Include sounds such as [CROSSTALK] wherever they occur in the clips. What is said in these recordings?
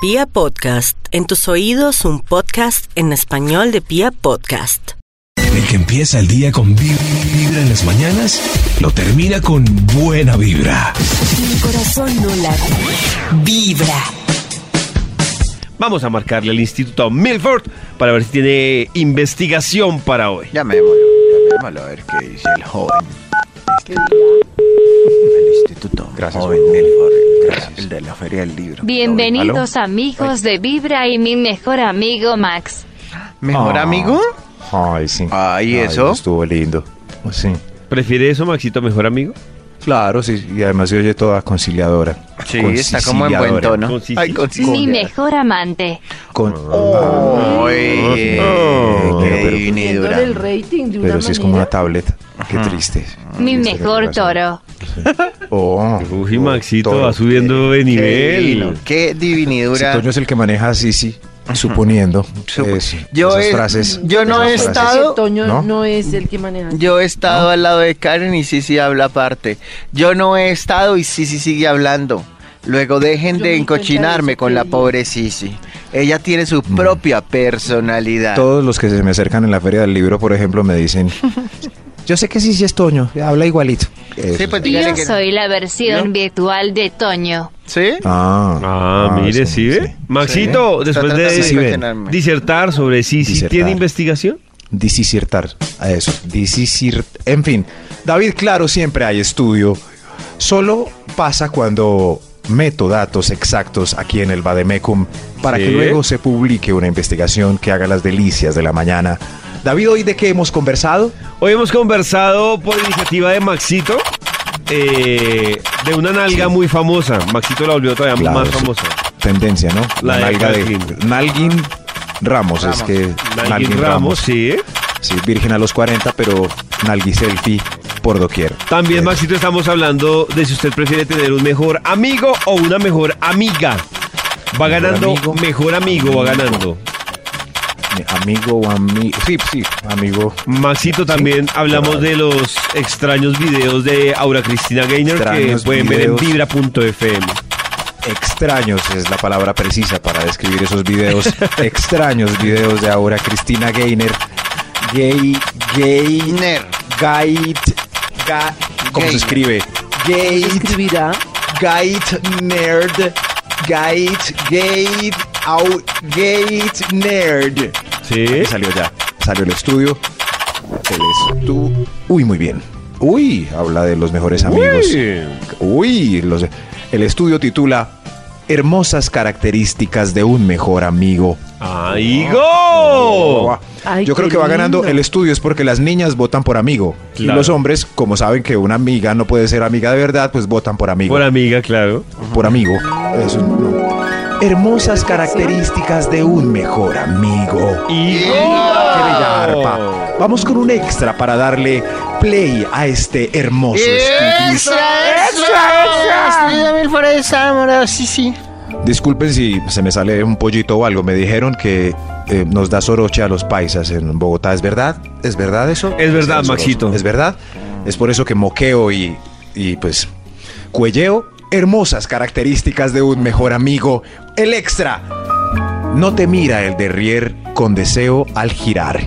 Pia Podcast, en tus oídos un podcast en español de Pia Podcast. El que empieza el día con vi- vibra en las mañanas, lo termina con buena vibra. Mi corazón no late, vibra. Vamos a marcarle al Instituto Milford para ver si tiene investigación para hoy. Llamémoslo, llamémoslo a ver qué dice el joven. El instituto. Gracias, Joven Juan. Milford, el- Gracias. el de la feria del libro. Bienvenidos amigos de Vibra y mi mejor amigo Max. ¿Mejor Ah. amigo? Ay, sí. Ay, ¿eso? Estuvo lindo. Sí. ¿Prefiere eso, Maxito, mejor amigo? Claro, sí. Y además se oye toda conciliadora. Sí, está como en buen tono. Ay. Mi mejor amante. Con... Ay, Oh, qué. Subiéndole el rating de una Pero sí es como una tablet. Qué triste. Mi Triste mejor toro. Oh. Uy, Maxito Toro. va subiendo de Qué divino, nivel. Qué Si divinidura. Toño es el que maneja a Sisi, suponiendo. Supo- es- yo esas he- frases. yo no he frases. estado- Toño ¿No? ¿no? es el que maneja. Yo he estado al lado de Karen y Sisi habla aparte. Yo no he estado y Sisi sigue hablando. Luego dejen Yo de encochinarme con la pobre Sisi. Ella tiene su propia personalidad. Todos los que se me acercan en la feria del libro, por ejemplo, me dicen. [LAUGHS] Yo sé que Sisi es Toño, habla igualito. Sí, pues dígale Yo que- soy la versión ¿Yo? virtual de Toño. ¿Sí? Ah, Ah, mire, ¿sí ve? Maxito, Sí. después de Sí, disertar sobre sí, sí Disertar. tiene investigación. Disisirtar, a eso, disisir, en fin. David, claro, siempre hay estudio. Solo pasa cuando meto datos exactos aquí en el Bademecum para Sí. que luego se publique una investigación que haga las delicias de la mañana. David, ¿hoy de qué hemos conversado? Hoy hemos conversado por iniciativa de Maxito eh, de una nalga muy famosa. Maxito la volvió todavía Claro, más famosa. Tendencia, ¿no? La de nalga de Nalguín. Nalguin Ramos, es Ramos. que Nalguín Ramos, sí. Sí, virgen a los 40, pero nalgui selfie por doquier. También, Eh, Maxito, estamos hablando de si usted prefiere tener un mejor amigo o una mejor amiga. Va Mejor ganando, amigo. mejor amigo va ganando. Amigo o amigo. Sí, sí, amigo. Maxito, también hablamos de los extraños videos de Aura Cristina Gaynor que Extraños pueden videos. ver en vibra.fm. Extraños es la palabra precisa para describir esos videos. [LAUGHS] Extraños videos de ahora Cristina Gainer. Gay, gay, Ner. gait, ga- ¿Cómo se Gainer. escribe? ¿Se Gait, escribirá? gait, nerd, gait, gait, gait, nerd. Sí. Aquí salió ya. Salió el estudio. El estu- Uy, muy bien. Uy, habla de los mejores amigos. Uy, los- el estudio titula Hermosas características de un mejor amigo. ¡Amigo! Ay, Yo creo que va ganando lindo. el estudio es porque las niñas votan por amigo y los hombres, como saben que una amiga no puede ser amiga de verdad, pues votan por amigo. Por amiga, claro. por amigo. Eso no. Hermosas características de un mejor amigo. ¡Y ¡Qué bella arpa! Vamos con un extra para darle play a este hermoso estudio. Sí, sí. Disculpen si se me sale un pollito o algo. Me dijeron que eh, nos da soroche a los paisas en Bogotá. ¿Es verdad? ¿Es verdad eso? Es verdad, Sí, Maxito. ¿Es verdad? Es por eso que moqueo y, y pues cuelleo. Hermosas características de un mejor amigo. El extra. No te mira el derrier con deseo al girar.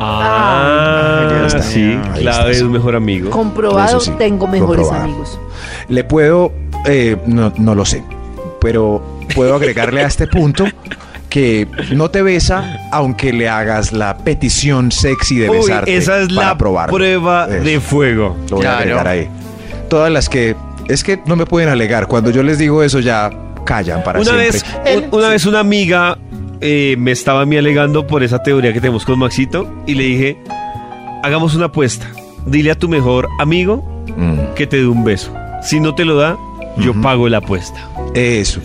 Ah, Ahí está. sí, clave un mejor amigo. Comprobado, sí, tengo mejores comprobado. amigos. Le puedo, eh, no, no lo sé, pero puedo agregarle a este punto que no te besa aunque le hagas la petición sexy de Uy, besarte. esa es para la probarlo. prueba Eso, de fuego. Lo voy a agregar ahí. Todas las que es que no me pueden alegar. Cuando yo les digo eso ya callan para Una siempre. vez, un- una vez una amiga eh, me estaba a mí alegando por esa teoría que tenemos con Maxito y le dije, hagamos una apuesta. Dile a tu mejor amigo Mm, que te dé un beso. Si no te lo da, yo pago la apuesta. eso.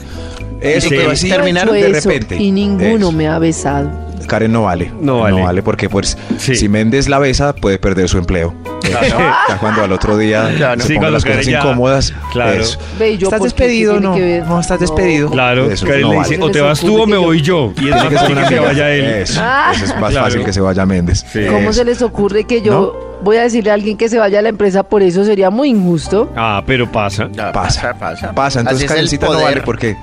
Eso, pero así Terminaron de repente. Y ninguno Eso. me ha besado. Karen no vale. No vale. porque pues Sí. si Méndez la besa puede perder su empleo. Ya cuando [LAUGHS] al otro día Claro. se Sí, pongan cuando las cosas ya- incómodas. Claro. eso. Ve, ¿y yo ¿Estás despedido ¿Qué no? No, estás despedido. Claro, Eso, Karen no le vale. dice, o te vas tú o me voy yo. Y es Tiene más que ser una que vaya él. Eso, Ah. eso es más Claro. fácil que se vaya Méndez. Sí. ¿Cómo se les ocurre que yo voy a decirle a alguien que se vaya a la empresa por eso? Sería muy injusto. Ah, pero pasa. Ya, Pasa, pasa. pasa. Entonces Karencita no vale porque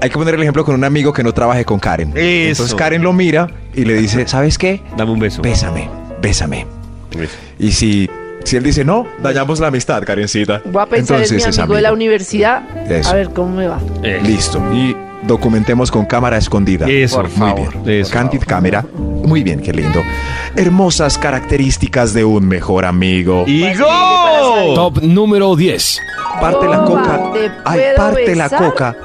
hay que poner el ejemplo con un amigo que no trabaje con Karen. Eso. Entonces Karen lo mira y le dice, ¿sabes qué? Dame un beso. Bésame, bésame. Eso. Y si, si él dice, no, dañamos la amistad, Karencita. Voy a pensar en mi Entonces es amigo de la amigo. universidad. Eso. A ver cómo me va. Eh, Listo. Y documentemos con cámara escondida. Eso, Por Muy favor. bien. Eso. Candid cámara. Muy bien, qué lindo. Hermosas características de un mejor amigo. ¡Igo! Top número 10. Parte la coca. ¿te Ay, parte la besar? coca.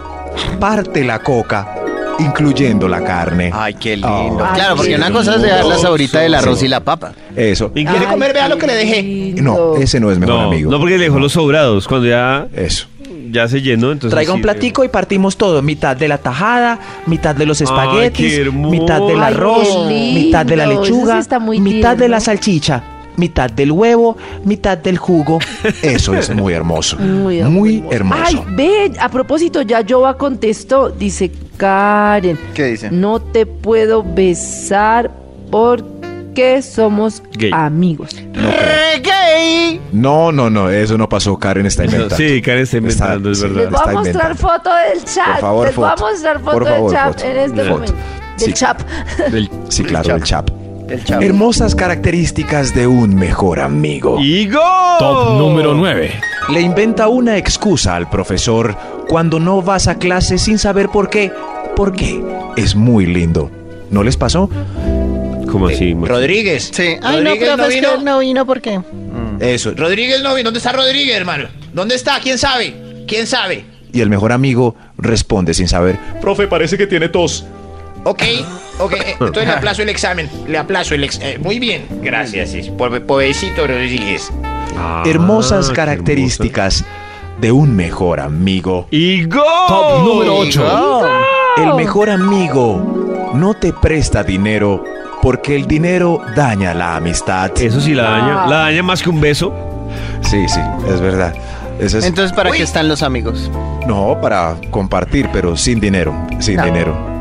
Parte la coca, incluyendo la carne. Ay, qué lindo. Oh. claro, porque una cosa es dejar la sabrita del arroz Sí. y la papa. Eso. ¿Y Ay, qué? comer? Vea lo que le dejé. No, ese no es mejor No, amigo. no porque le dejó los sobrados. Cuando ya, Eso. ya se llenó, entonces. Traiga un sí, platico y partimos todo. Mitad de la tajada, mitad de los espaguetis, mitad del arroz, mitad de la sí lechuga, mitad de la salchicha, mitad del huevo, mitad del jugo. [LAUGHS] Eso es muy hermoso. Muy Muy, hermoso. Ay, hermoso. ve, a propósito, ya Joa contestó, dice Karen, ¿Qué dice? no te puedo besar porque somos Gay. amigos. No, no, no, no, eso no pasó. Karen está inventando. Sí, Karen está inventando, es sí, verdad. Les voy a está mostrar foto del chat. Por favor, Les voy a foto. mostrar foto Por favor, del chat foto. en este Foto. momento. Del Sí. chat. Del- Sí, claro, el chap. El chavo. Hermosas características de un mejor amigo. ¡Igo! Top número 9. Le inventa una excusa al profesor cuando no vas a clase sin saber por qué. ¿Por qué? Es muy lindo. ¿No les pasó? ¿Cómo así? Max? Rodríguez. Sí. Ay, no, Rodríguez no es que vino. no vino, ¿por qué? Eso. Rodríguez no vino. ¿Dónde está Rodríguez, hermano? ¿Dónde está? ¿Quién sabe? ¿Quién sabe? Y el mejor amigo responde sin saber. Profe, parece que tiene tos. Ok, ok. eh, [LAUGHS] Entonces le aplazo el examen. Le aplazo el examen. muy bien. Gracias. Por pobrecito Rodríguez. Ah, Hermosas características de un mejor amigo. hermoso. ¡Igo! Top número 8. El mejor amigo no te presta dinero porque el dinero daña la amistad. Eso sí la daña. Ah. La daña más que un beso. Sí, sí, es verdad. Eso es, Entonces, ¿para Uy. qué están los amigos? no, para compartir, pero sin dinero. Sin No. dinero.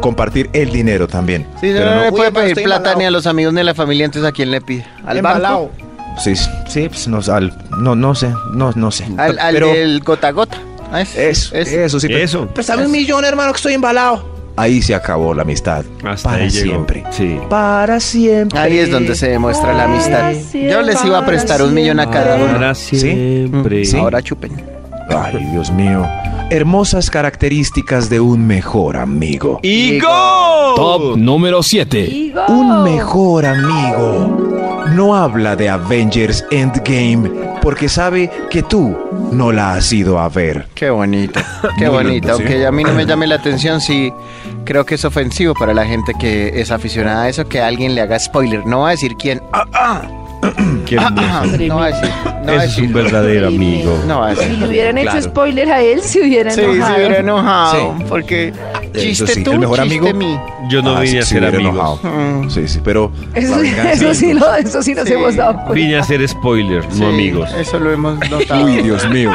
Compartir el dinero también. Sí, Pero no, no- le puede pedir plata embalado. ni a los amigos ni a la familia, entonces ¿a quién le pide? ¿Al Embalado. banco? Sí, sí, pues no, al- no, no sé, no, no sé. ¿Al, al pero del gota a gota? Ah, eso, ese. eso sí. Eso. Préstame un millón, hermano, que estoy embalado. Ahí se acabó la amistad. Hasta para ahí llegó. siempre. Sí. Para siempre. Ahí es donde se demuestra la amistad. Yo les iba a prestar un millón a cada uno. Para siempre. Sí. Ahora chupen. Ay, Dios mío. Hermosas características de un mejor amigo. ¡Igo! Top número 7. Digo. Un mejor amigo no habla de Avengers Endgame porque sabe que tú no la has ido a ver. Qué bonito, [LAUGHS] qué Muy bonito. lindo, sí. Aunque a mí no me llame la atención, sí creo que es ofensivo para la gente que es aficionada a eso que alguien le haga spoiler. No va a decir quién. Ah, ah, Qué ah, hermoso. ah. No va a decir. No va a Ese es un decir. verdadero amigo. No va a Si decir. le hubieran hecho Claro. spoiler a él, se hubieran Sí, se enojado. hubiera enojado. Sí. Porque Eso chiste sí, tú, el mejor chiste amigo. mí. Yo no Ah, vine a ser hubiera amigos. enojado. Mm. Sí, sí, pero. Eso, la venganza- eso sí, lo, eso sí nos Sí. hemos dado cuenta. Vine a ser spoiler, Sí, no amigos. Eso lo hemos notado. Uy, Dios mío.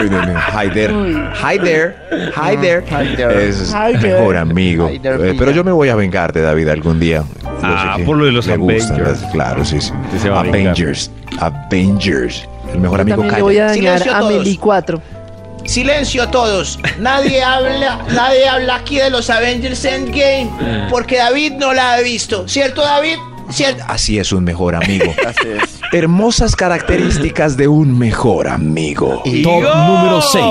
Uy, Dios mío. Hi there. Uy. Hi there. Hi there. Hi there. Es Hi there. mejor amigo. Hi there, Eh, pero yo me voy a vengar de David algún día. Ah, por lo de los Avengers. Claro, sí, sí. A. Avengers. Avengers. El mejor Yo amigo calla. voy a dañar Silencio a todos. Meli 4. Silencio todos. Nadie [LAUGHS] habla, nadie habla aquí de los Avengers Endgame porque David no la ha visto. ¿Cierto, David? ¿Cierto? Así es un mejor amigo. [LAUGHS] Así es. Hermosas características de un mejor amigo. Top número 6.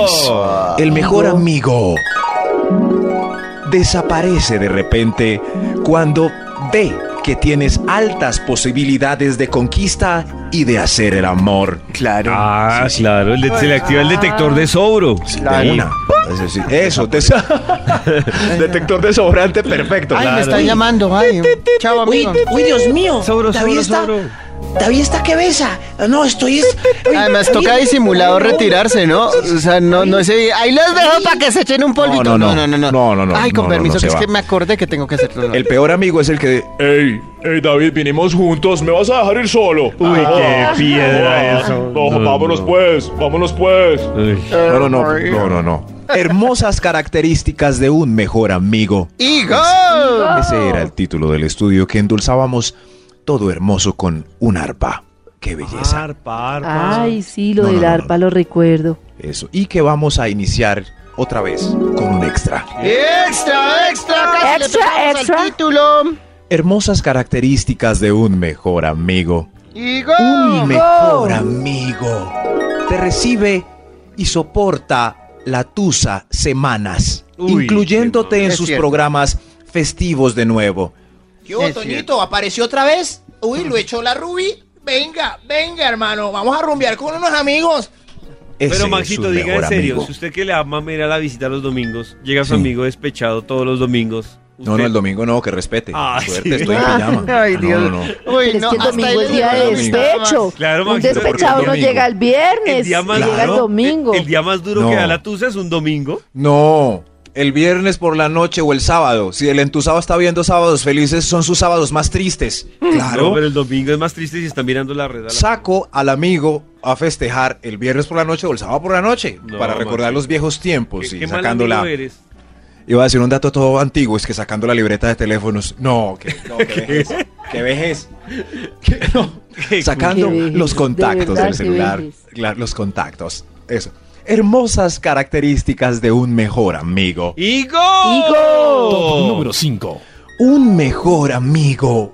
El mejor amigo desaparece de repente cuando ve que tienes altas posibilidades de conquista y de hacer el amor. Claro. Ah, claro, el de- se le activa el detector de sobro. De una. Eso, sí. Eso, te- [LAUGHS] detector de sobrante perfecto. Ay, me claro. están llamando. Ay, chao, Uy, amigo. uy, Dios mío. Sobro, David sobro, está, sobro. David está que besa. No, estoy es. Además toca David, disimulado retirarse, ¿no? O sea, no, no ese ahí los dejo para que se echen un polvito. No, no, no, no, no. no, no, no, Ay, con permiso, no que es que me acordé que tengo que hacerlo. El peor amigo es el que... Ey, ey David, vinimos juntos, ¿me vas a dejar ir solo? Uy, qué Ah, piedra ah, eso. No, No, vámonos no. pues, vámonos pues. No, no, no, no, no, no. Hermosas características de un mejor amigo. ¡Higo! Ese era el título del estudio que endulzábamos todo hermoso con un arpa. ¡Qué belleza! Arpa, arpa. Ay, sí, lo No, del no, no, arpa lo recuerdo. Eso. Y que vamos a iniciar otra vez con un extra. Extra, extra, casi le Extra, pegamos extra. al título. Hermosas características de un mejor amigo. Igo. Un mejor amigo te recibe y soporta la tusa semanas, Uy, incluyéndote en sus cierto. programas festivos de nuevo. ¿Qué hubo, Toñito? ¿Apareció otra vez? Uy, lo echó la Ruby. Venga, venga, hermano. Vamos a rumbear con unos amigos. Ese Pero Maxito, diga en serio, amigo. si usted que le ama ir a la visita los domingos, llega su Sí. amigo despechado todos los domingos. No, usted- no, el domingo no, que respete. Ah, Suerte, sí. estoy en pijama. [LAUGHS] Ay, No, Dios. no, no. Uy, es no, que el domingo es día de despecho. Claro, un Maxito, porque despechado el no llega el viernes, el día más llega el duro- domingo. El, día más duro No. que da la tusa es un domingo. No, el viernes por la noche o el sábado. Si el entusado está viendo sábados felices, son sus sábados más tristes. [LAUGHS] No, Claro. pero el domingo es más triste si están mirando la red. a la- Saco al amigo a festejar el viernes por la noche o el sábado por la noche No, para recordar los viejos tiempos ¿Qué, y qué mal sacando la... eres? Iba a decir un dato todo antiguo, es que sacando la libreta de teléfonos. No, que, no, que vejez. Que vejez. Que no. Qué Sacando Qué vejez, los de contactos verdad, del celular. vejez. Claro, los contactos. Eso. Hermosas características de un mejor amigo. ¡Igo! Top número 5. Un mejor amigo.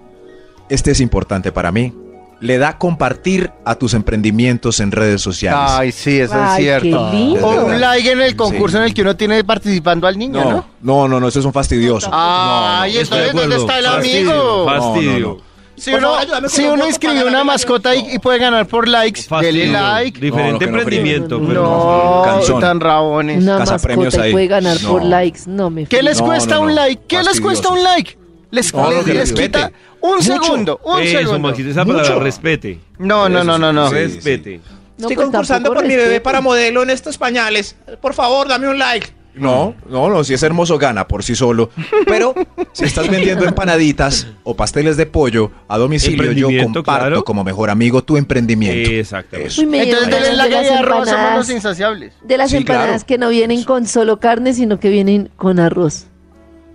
Este es importante para mí. Le da compartir a tus emprendimientos en redes sociales. Ay, sí, eso Ay, es qué cierto. lindo. O un like en el concurso Sí. en el que uno tiene participando al niño, ¿no? no, no, no, no, eso es un fastidioso. Ay, entonces, ¿dónde está el Fastidio, amigo? Fastidio. No, no, no. Si Por uno, favor, ayúdame si un uno inscribe una mascota y, y puede ganar por likes, Fastidio. dele like. Diferente No, no, no emprendimiento, friegue. pero No, tan rabones. Una Cazapremios mascota y ahí. puede ganar No. por likes. No me ¿Qué les No, cuesta no, un no. like? ¿Qué les cuesta un like? Les, No, no, les- les quita un Mucho. segundo, un Eso, segundo. Maxito, esa palabra, Mucho. respete. No, no, no, no, no. Sí, sí. respete. No, Estoy pues concursando por mi bebé para modelo en estos pañales. Por favor, dame un like. No, no, no, si es hermoso gana por sí solo. Pero si estás vendiendo empanaditas o pasteles de pollo a domicilio, yo comparto claro. como mejor amigo tu emprendimiento. Exactamente. Eso. Uy, me Entonces ganas like de arroz, somos los empanadas, insaciables. de las Sí, empanadas claro. que no vienen con solo carne, sino que vienen con arroz.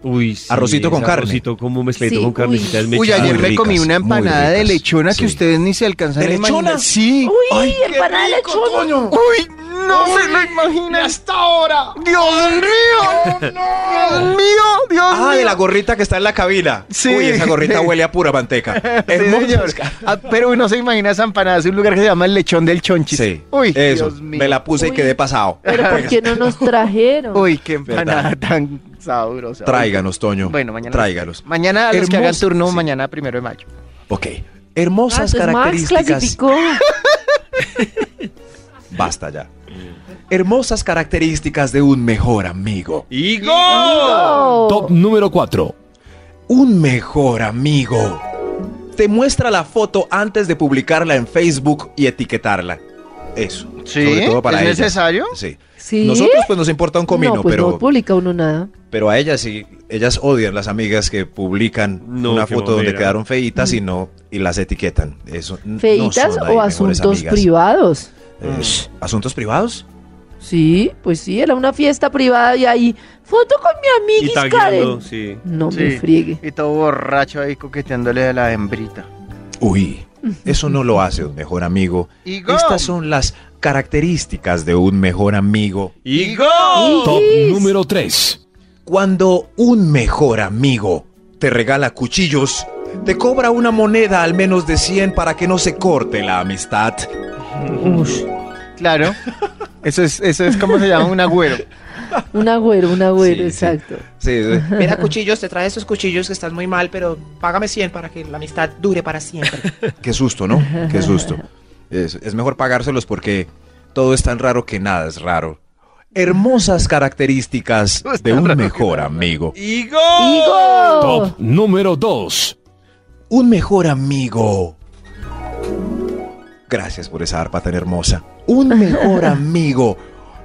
Uy, sí, Arrocito con carne. Arrocito como mezcladito Sí, con carnecita. uy. Uy, ayer me comí una empanada de lechona Sí. que ustedes ni se alcanzan ¿De a lechona? imaginar. Sí. Uy, empanada de lechona. Uy, no se lo imaginan. hasta ahora! ¡Dios mío! ¡Dios mío! ¡Dios Ah, mío! de la gorrita que está en la cabina. Sí. Uy, esa gorrita huele a pura manteca. [LAUGHS] Sí, señor. Ah, pero uno se imagina esa empanada. Es un lugar que se llama el lechón del chonchis. Sí, Uy, eso. Dios mío. Me la puse y quedé pasado. Pero ¿por qué no nos trajeron? Uy, qué empanada Verdad. tan sabrosa. Tráiganos, Toño. Bueno, mañana. Tráiganos. Mañana a los que hagan turno, sí. mañana primero de mayo. Ok. Ah, Hermosas Max características. clasificó. [LAUGHS] Basta ya. Hermosas características de un mejor amigo. ¡Igo! Oh. Top número 4. Un mejor amigo. Te muestra la foto antes de publicarla en Facebook y etiquetarla. Eso. ¿Sí? Sobre todo para ¿Es necesario? Sí. ¿Sí? Nosotros pues nos importa un comino, no, pues pero, no publica uno nada. pero a ellas sí, ellas odian las amigas que publican No, una foto donde quedaron feitas y no y las etiquetan. Eso no ¿Feitas son o asuntos privados? Eh, ¿Asuntos privados? Sí, pues sí, era una fiesta privada y ahí, foto con mi Y amiguis tagueando, Karen. sí. No Sí. me friegue. Y todo borracho ahí coqueteándole a la hembrita. Uy, eso no lo hace un mejor amigo. Igo. Estas son las características de un mejor amigo. ¡Igo! Top Igis. número 3. Cuando un mejor amigo te regala cuchillos, te cobra una moneda al menos de 100 para que no se corte la amistad. Ush, Claro. Eso es, eso es como se llama un agüero. [LAUGHS] un agüero, un agüero, Sí, exacto. Sí, sí. Mira, cuchillos, te trae estos cuchillos que están muy mal, pero págame 100 para que la amistad dure para siempre. [LAUGHS] Qué susto, ¿no? Qué susto. Es, es mejor pagárselos porque todo es tan raro que nada es raro. Hermosas características [LAUGHS] de un mejor amigo. ¡Igo! ¡Igo! Top número 2. Un mejor amigo. Gracias por esa arpa tan hermosa. Un mejor [LAUGHS] amigo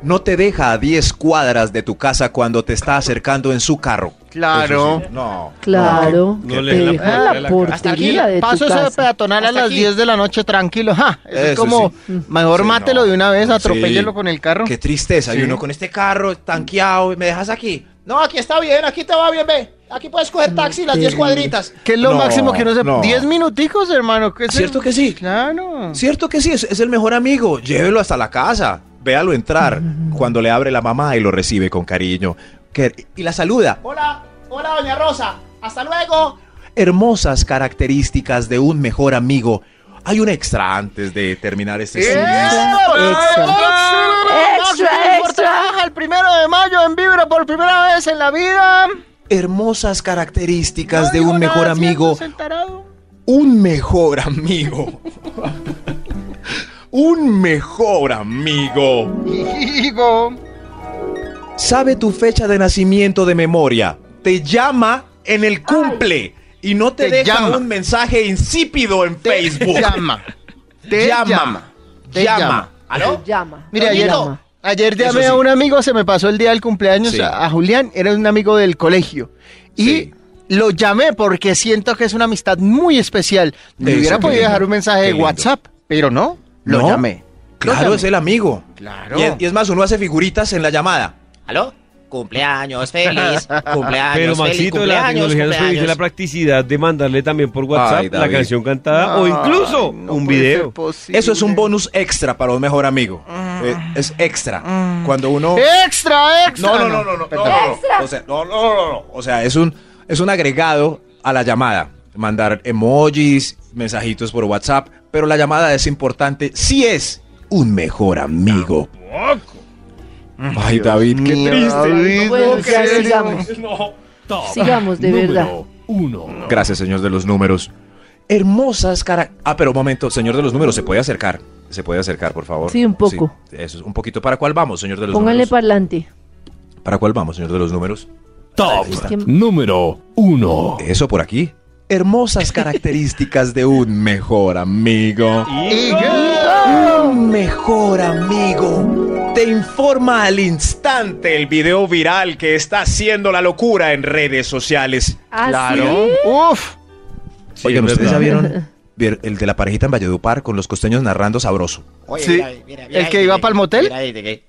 no te deja a 10 cuadras de tu casa cuando te está acercando en su carro. Claro. Sí. No. Claro, No te le la- deja la la- portería de tu paso ese casa. peatonal a las aquí. 10 de la noche tranquilo. Ja, eso es como, sí. mejor Sí, mátelo no. de una vez, Sí. atropéllelo con el carro. Qué tristeza. Sí. Y uno con este carro tanqueado y me dejas aquí. No, aquí está bien, aquí te va bien, ve. Aquí puedes coger taxi las 10 cuadritas. ¿Qué es lo No, máximo que uno se... no. 10 minuticos, hermano. ¿qué es ¿Cierto el- que sí? Claro. Cierto que sí, es, es el mejor amigo. Llévelo hasta la casa. véalo entrar cuando le abre la mamá y lo recibe con cariño. Que- y la saluda. Hola, hola, doña Rosa. Hasta luego. Hermosas características de un mejor amigo. Hay un extra antes de terminar este estudio. El primero de mayo en Vibra por primera vez en la vida. Hermosas características No de un mejor nada, amigo. Un mejor amigo. [LAUGHS] un mejor amigo. Higo. Sabe tu fecha de nacimiento de memoria. Te llama en el cumple. Y no te, Te deja llama. un mensaje insípido en Facebook. Llama. Te llama. llama. Te llama. llama. ¿Aló? Llama. Mire, ayer, Llama. Ayer llamé sí. a un amigo, se me pasó el día del cumpleaños Sí. a, a Julián, era un amigo del colegio. Y Sí. lo llamé porque siento que es una amistad muy especial. Me Eso, hubiera podido lindo, dejar un mensaje qué de lindo. WhatsApp, pero no, lo ¿No? llamé. Lo Claro, llamé. es el amigo. Claro. Y es, y es más, uno hace figuritas en la llamada. ¿Aló? Cumpleaños [LAUGHS] feliz. Cumpleaños Pero feliz. Maxito, la Cumpleaños, tecnología nos la practicidad de mandarle también por WhatsApp Ay, la canción cantada o incluso no un video. Eso es un bonus extra para un mejor amigo. Eh, es extra. Cuando uno... Extra, extra. No, no, no, no, no, no, Perdón. no, no. O sea, no, no, no, no. O sea, es un, es un agregado a la llamada. Mandar emojis, mensajitos por WhatsApp, pero la llamada es importante si es un mejor amigo. Ay, David, qué triste. David, Bueno, ¿en ya sigamos. Sigamos, de verdad. Gracias, señor de los números. Hermosas cara. Ah, pero un momento, señor de los números, ¿se puede acercar? ¿Se puede acercar, por favor? Sí, un poco. Sí, eso es un poquito. ¿Para cuál vamos, señor de los Póngale números? parlante. ¿Para cuál vamos, señor de los números? Que- Número 1. Eso por aquí. Hermosas características de un mejor amigo. Un mejor amigo. Te informa al instante el video viral que está haciendo la locura en redes sociales. ¿Ah, Claro. sí? Uf. Oigan, es ¿ustedes ya vieron [LAUGHS] el de la parejita en Valledupar con los costeños narrando sabroso? Oye, Sí. mira, mira, mira ¿El que iba mira, pa'l motel?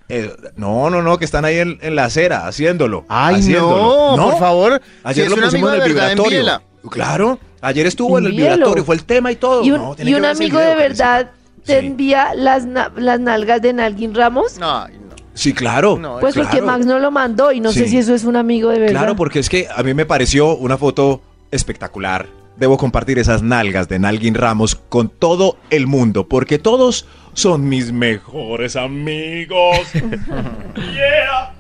Eh, no, no, no, que están ahí en, en la acera haciéndolo. Ay, haciéndolo. no, por favor. Ayer Si lo pusimos en el vibratorio. Claro, ayer estuvo en el vibratorio, fue el tema y todo. Y un, No, tiene y que un verse el amigo de video, verdad te Sí. envía las, na- las nalgas de Nalguin Ramos. Ay, no. Sí, claro. No, Pues claro. porque Max no lo mandó y no sé si eso es un amigo de verdad. Claro, porque es que a mí me pareció una foto espectacular. Debo compartir esas nalgas de Nalguin Ramos con todo el mundo, porque todos son mis mejores amigos. [LAUGHS] yeah.